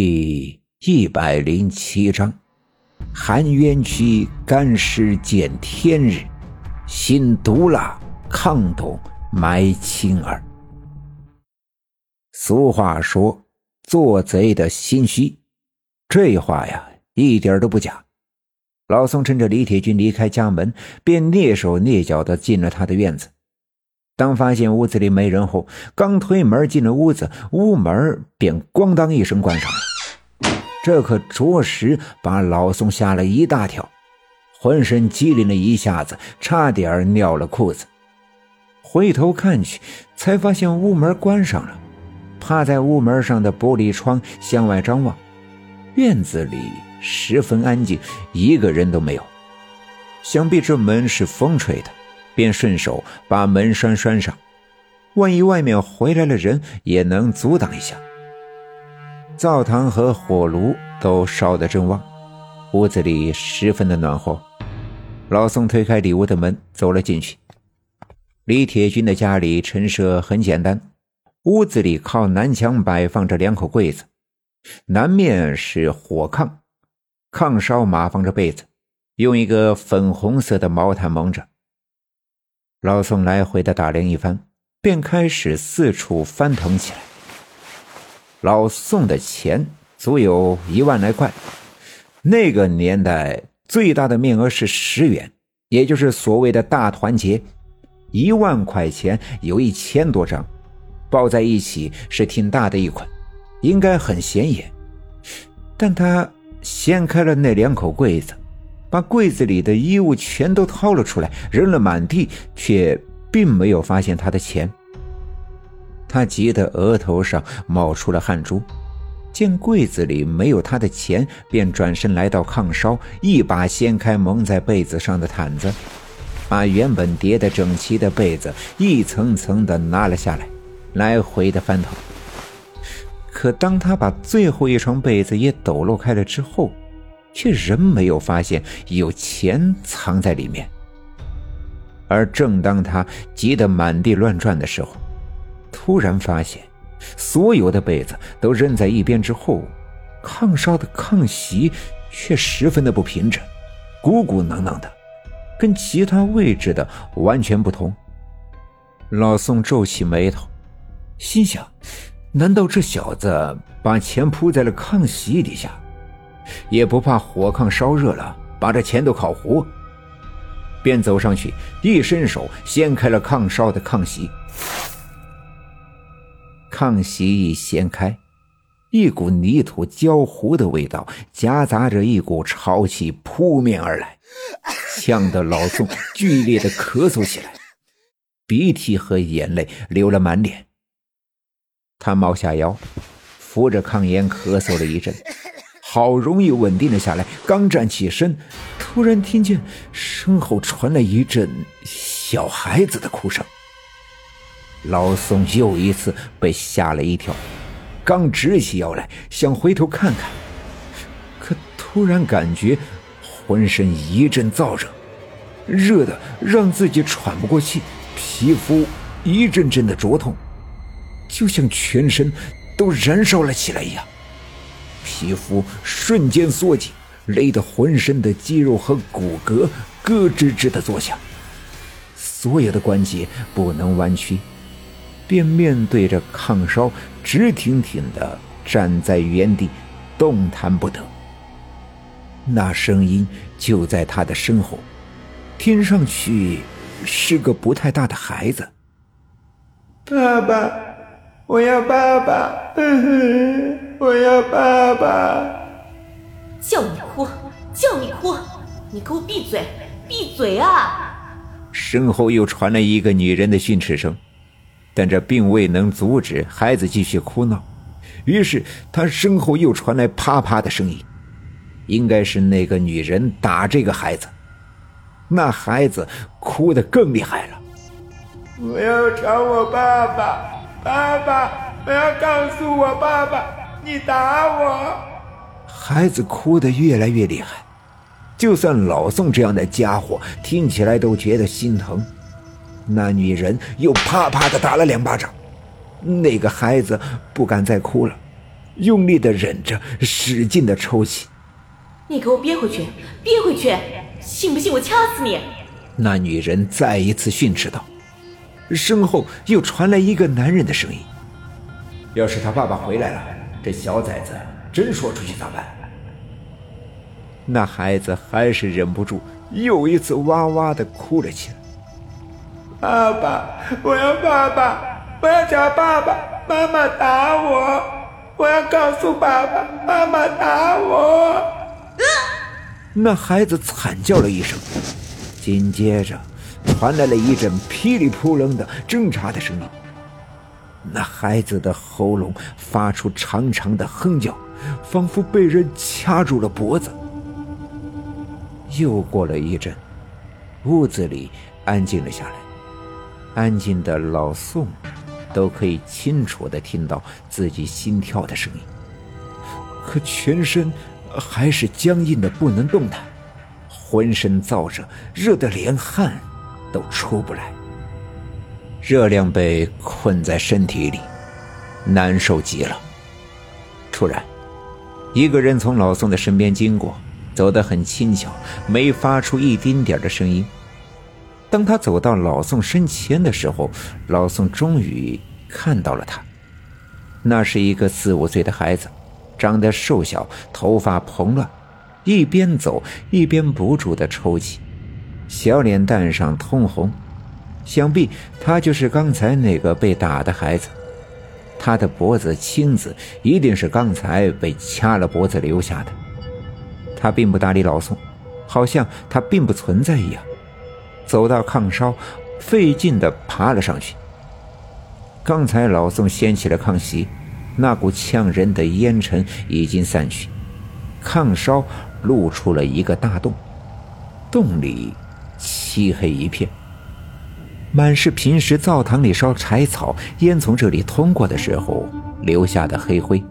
第一百零七章：含冤屈，干尸见天日；心毒辣，抗冻埋青儿。俗话说：“做贼的心虚。”这话呀，一点都不假。老宋趁着李铁军离开家门，便蹑手蹑脚的进了他的院子。当发现屋子里没人后，刚推门进了屋子，屋门便咣当一声关上了。这可着实把老宋吓了一大跳，浑身机灵了一下子，差点尿了裤子。回头看去，才发现屋门关上了。趴在屋门上的玻璃窗向外张望，院子里十分安静，一个人都没有。想必这门是风吹的。便顺手把门栓拴上，万一外面回来了人，也能阻挡一下。灶堂和火炉都烧得正旺，屋子里十分的暖和。老宋推开里屋的门，走了进去。李铁军的家里陈设很简单，屋子里靠南墙摆放着两口柜子，南面是火炕，炕梢码放着被子，用一个粉红色的毛毯蒙着。老宋来回的打量一番，便开始四处翻腾起来。老宋的钱足有一万来块，那个年代最大的面额是十元，也就是所谓的大团结。一万块钱有一千多张，抱在一起是挺大的一捆，应该很显眼。但他掀开了那两口柜子。把柜子里的衣物全都掏了出来，扔了满地，却并没有发现他的钱。他急得额头上冒出了汗珠，见柜子里没有他的钱，便转身来到炕梢，一把掀开蒙在被子上的毯子，把原本叠得整齐的被子一层层的拿了下来，来回的翻腾。可当他把最后一床被子也抖落开了之后，却仍没有发现有钱藏在里面。而正当他急得满地乱转的时候，突然发现所有的被子都扔在一边之后，炕梢的炕席却十分的不平整，鼓鼓囊囊的，跟其他位置的完全不同。老宋皱起眉头，心想：难道这小子把钱铺在了炕席底下？也不怕火炕烧热了，把这钱都烤糊。便走上去，一伸手掀开了炕梢的炕席。炕席一掀开，一股泥土焦糊的味道夹杂着一股潮气扑面而来，呛得老宋剧烈的咳嗽起来，鼻涕和眼泪流了满脸。他猫下腰，扶着炕沿咳嗽了一阵。好容易稳定了下来，刚站起身，突然听见身后传来一阵小孩子的哭声。老宋又一次被吓了一跳，刚直起腰来想回头看看，可突然感觉浑身一阵燥热，热的让自己喘不过气，皮肤一阵阵的灼痛，就像全身都燃烧了起来一样。皮肤瞬间缩紧，勒得浑身的肌肉和骨骼咯吱吱的作响，所有的关节不能弯曲，便面对着炕梢直挺挺的站在原地，动弹不得。那声音就在他的身后，听上去是个不太大的孩子。爸爸，我要爸爸。我要爸爸！叫你哭，叫你哭！你给我闭嘴，闭嘴啊！身后又传来一个女人的训斥声，但这并未能阻止孩子继续哭闹。于是他身后又传来啪啪的声音，应该是那个女人打这个孩子。那孩子哭得更厉害了。我要找我爸爸，爸爸，我要告诉我爸爸。你打我！孩子哭得越来越厉害，就算老宋这样的家伙听起来都觉得心疼。那女人又啪啪的打了两巴掌，那个孩子不敢再哭了，用力的忍着，使劲的抽泣。你给我憋回去，憋回去！信不信我掐死你？那女人再一次训斥道。身后又传来一个男人的声音：“要是他爸爸回来了，这小崽子真说出去咋办？”那孩子还是忍不住，又一次哇哇的哭了起来。爸爸，我要爸爸，我要找爸爸！妈妈打我，我要告诉爸爸，妈妈打我！那孩子惨叫了一声，紧接着传来了一阵噼里扑棱的挣扎的声音。那孩子的喉咙发出长长的哼叫，仿佛被人掐住了脖子。又过了一阵，屋子里安静了下来。安静的老宋，都可以清楚的听到自己心跳的声音，可全身还是僵硬的不能动弹，浑身燥热，热得连汗都出不来。热量被困在身体里，难受极了。突然，一个人从老宋的身边经过，走得很轻巧，没发出一丁点的声音。当他走到老宋身前的时候，老宋终于看到了他。那是一个四五岁的孩子，长得瘦小，头发蓬乱，一边走一边不住的抽泣，小脸蛋上通红。想必他就是刚才那个被打的孩子。他的脖子青紫，一定是刚才被掐了脖子留下的。他并不搭理老宋，好像他并不存在一样。走到炕梢，费劲地爬了上去。刚才老宋掀起了炕席，那股呛人的烟尘已经散去，炕梢露出了一个大洞，洞里漆黑一片，满是平时灶堂里烧柴草、烟从这里通过的时候留下的黑灰。